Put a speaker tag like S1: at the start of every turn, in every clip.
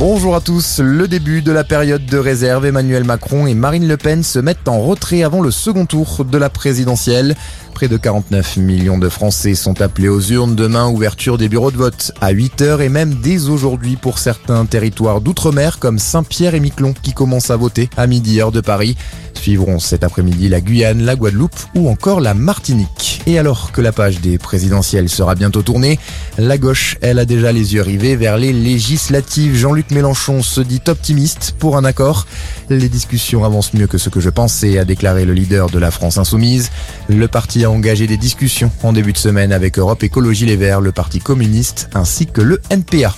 S1: Bonjour à tous. Le début de la période de réserve, Emmanuel Macron et Marine Le Pen se mettent en retrait avant le second tour de la présidentielle. Près de 49 millions de Français sont appelés aux urnes demain, ouverture des bureaux de vote à 8h et même dès aujourd'hui pour certains territoires d'outre-mer comme Saint-Pierre et Miquelon qui commencent à voter à midi heure de Paris. Suivront cet après-midi la Guyane, la Guadeloupe ou encore la Martinique. Et alors que la page des présidentielles sera bientôt tournée, la gauche, elle a déjà les yeux rivés vers les législatives. Jean-Luc Mélenchon se dit optimiste pour un accord. Les discussions avancent mieux que ce que je pensais, a déclaré le leader de la France Insoumise. Le parti a engagé des discussions en début de semaine avec Europe Écologie Les Verts, le parti communiste ainsi que le NPA.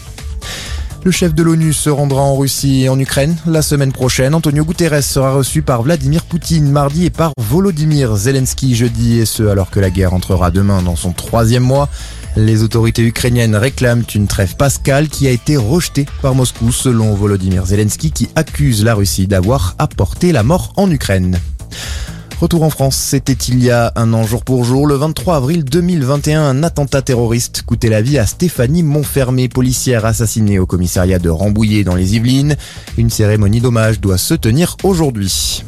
S1: Le chef de l'ONU se rendra en Russie et en Ukraine la semaine prochaine. Antonio Guterres sera reçu par Vladimir Poutine mardi et par Volodymyr Zelensky jeudi, et ce alors que la guerre entrera demain dans son troisième mois. Les autorités ukrainiennes réclament une trêve pascale qui a été rejetée par Moscou selon Volodymyr Zelensky qui accuse la Russie d'avoir apporté la mort en Ukraine. Retour en France, c'était il y a un an jour pour jour, le 23 avril 2021, un attentat terroriste coûtait la vie à Stéphanie Montfermé, policière assassinée au commissariat de Rambouillet dans les Yvelines. Une cérémonie d'hommage doit se tenir aujourd'hui.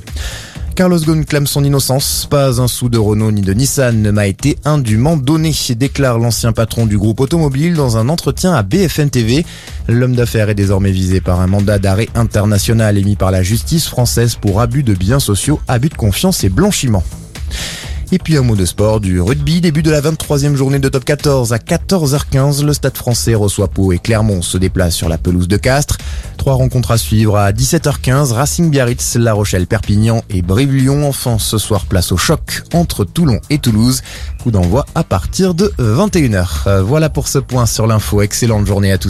S1: Carlos Ghosn clame son innocence. Pas un sou de Renault ni de Nissan ne m'a été indûment donné, déclare l'ancien patron du groupe automobile dans un entretien à BFM TV. L'homme d'affaires est désormais visé par un mandat d'arrêt international émis par la justice française pour abus de biens sociaux, abus de confiance et blanchiment. Et puis un mot de sport, du rugby, début de la 23e journée de top 14 à 14h15. Le stade français reçoit Pau et Clermont se déplace sur la pelouse de Castres. Trois rencontres à suivre à 17h15, Racing Biarritz, La Rochelle Perpignan et Brive-Lyon. Enfin, ce soir, place au choc entre Toulon et Toulouse. Coup d'envoi à partir de 21h. Voilà pour ce point sur l'info. Excellente journée à tous.